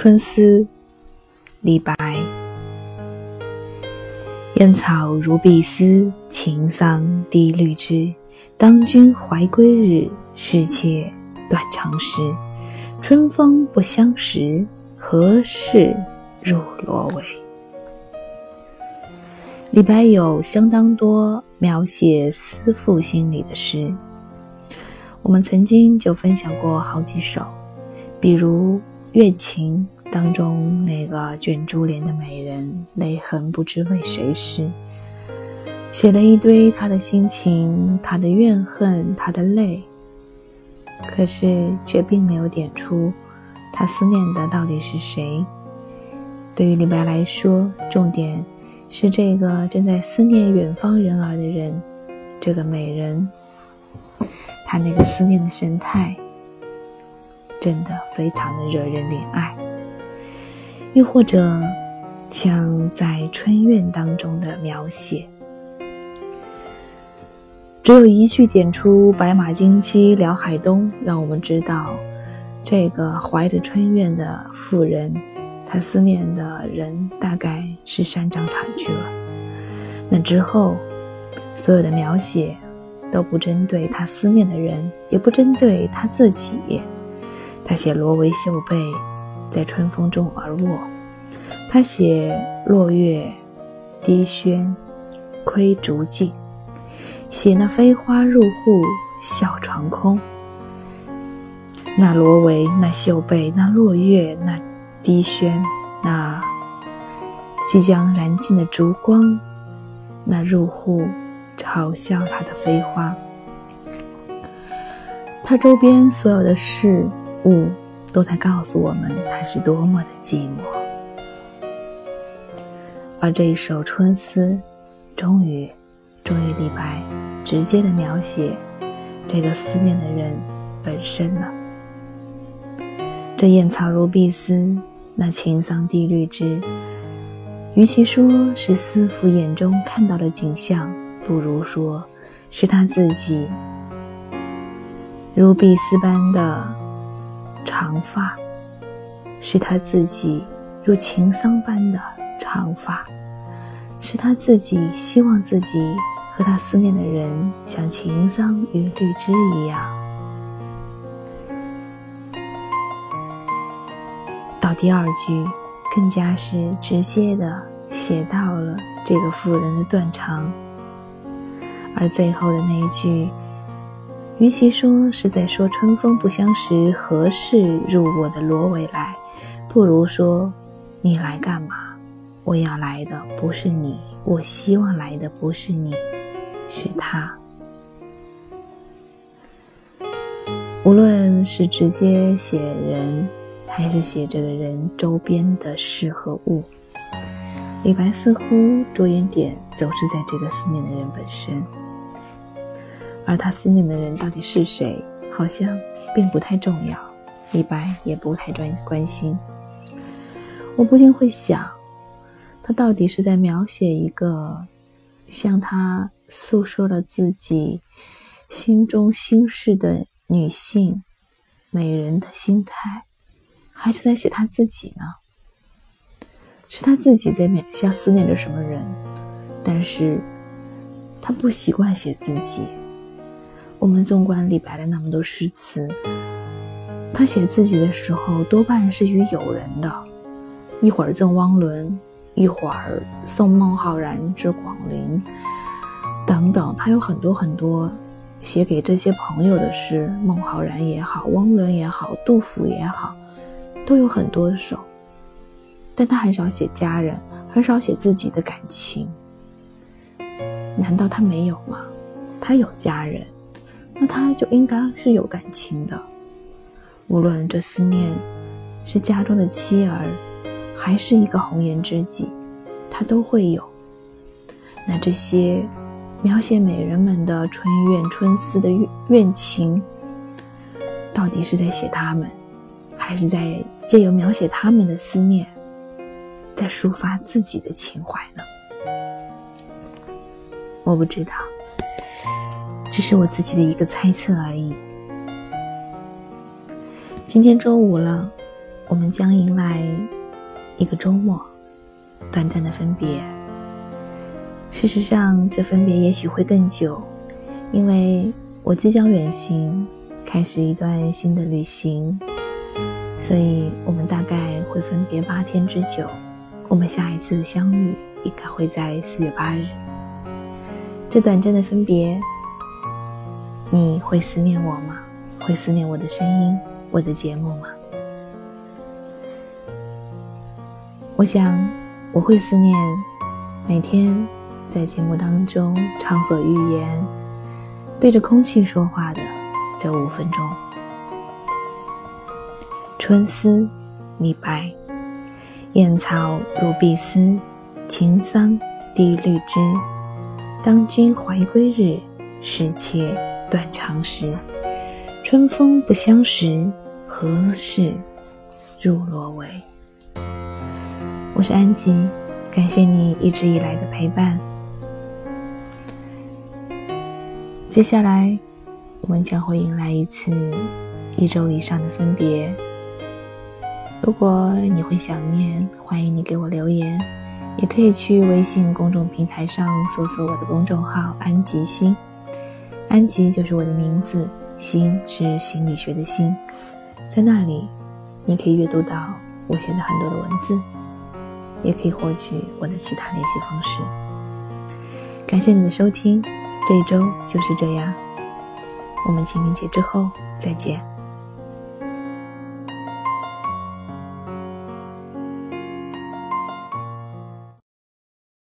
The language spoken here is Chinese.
春思，李白。烟草如碧丝，秦桑低绿枝。当君怀归日，是妾断肠时。春风不相识，何事入罗帷？李白有相当多描写思妇心理的诗，我们曾经就分享过好几首，比如《月情》当中那个卷珠帘的美人，泪痕不知为谁湿，写了一堆他的心情、他的怨恨、他的泪，可是却并没有点出他思念的到底是谁。对于李白来说，重点。是这个正在思念远方人儿的人，这个美人，他那个思念的神态，真的非常的惹人怜爱。又或者，像在春怨当中的描写，只有一句点出“白马金鸡辽海东”，让我们知道，这个怀着春怨的妇人。她思念的人大概是山长塔去了。那之后，所有的描写都不针对她思念的人，也不针对她自己。她写罗帷绣被在春风中而卧，他写落月低轩窥竹径，写那飞花入户笑床空。那罗帷，那绣被，那落月，那。低轩，那即将燃尽的烛光，那入户嘲笑他的飞花，他周边所有的事物都在告诉我们他是多么的寂寞。而这一首《春思》，终于，终于，李白直接的描写这个思念的人本身了。这燕草如碧丝。那青桑低绿枝，与其说是思妇眼中看到的景象，不如说是他自己如碧丝般的长发，是他自己如情桑般的长发，是他自己希望自己和他思念的人像情桑与绿枝一样。到第二句，更加是直接的写到了这个妇人的断肠。而最后的那一句，与其说是在说春风不相识，何事入我的罗帷来，不如说你来干嘛？我要来的不是你，我希望来的不是你，是他。无论是直接写人。还是写这个人周边的事和物。李白似乎着眼点总是在这个思念的人本身，而他思念的人到底是谁，好像并不太重要，李白也不太专关心。我不禁会想，他到底是在描写一个向他诉说了自己心中心事的女性美人的心态？还是在写他自己呢？是他自己在描，像思念着什么人，但是他不习惯写自己。我们纵观李白的那么多诗词，他写自己的时候多半是与友人的，一会儿赠汪伦，一会儿送孟浩然至广陵，等等，他有很多很多写给这些朋友的诗，孟浩然也好，汪伦也好，杜甫也好。都有很多首，但他很少写家人，很少写自己的感情。难道他没有吗？他有家人，那他就应该是有感情的。无论这思念是家中的妻儿，还是一个红颜知己，他都会有。那这些描写美人们的春怨、春思的怨怨情，到底是在写他们？还是在借由描写他们的思念，在抒发自己的情怀呢？我不知道，只是我自己的一个猜测而已。今天周五了，我们将迎来一个周末，短暂的分别。事实上，这分别也许会更久，因为我即将远行，开始一段新的旅行，所以我们大概会分别八天之久。我们下一次的相遇应该会在四月八日。这短暂的分别，你会思念我吗？会思念我的声音，我的节目吗？我想，我会思念每天。在节目当中畅所欲言，对着空气说话的这五分钟。春思，李白。燕草如碧丝，秦桑低绿枝。当君怀归日，是妾断肠时。春风不相识，何事入罗帷？我是安吉，感谢你一直以来的陪伴。接下来，我们将会迎来一次一周以上的分别。如果你会想念，欢迎你给我留言，也可以去微信公众平台上搜索我的公众号“安吉心”，安吉就是我的名字，心是心理学的心。在那里，你可以阅读到我写的很多的文字，也可以获取我的其他联系方式。感谢你的收听。这一周就是这样，我们清明节之后再见。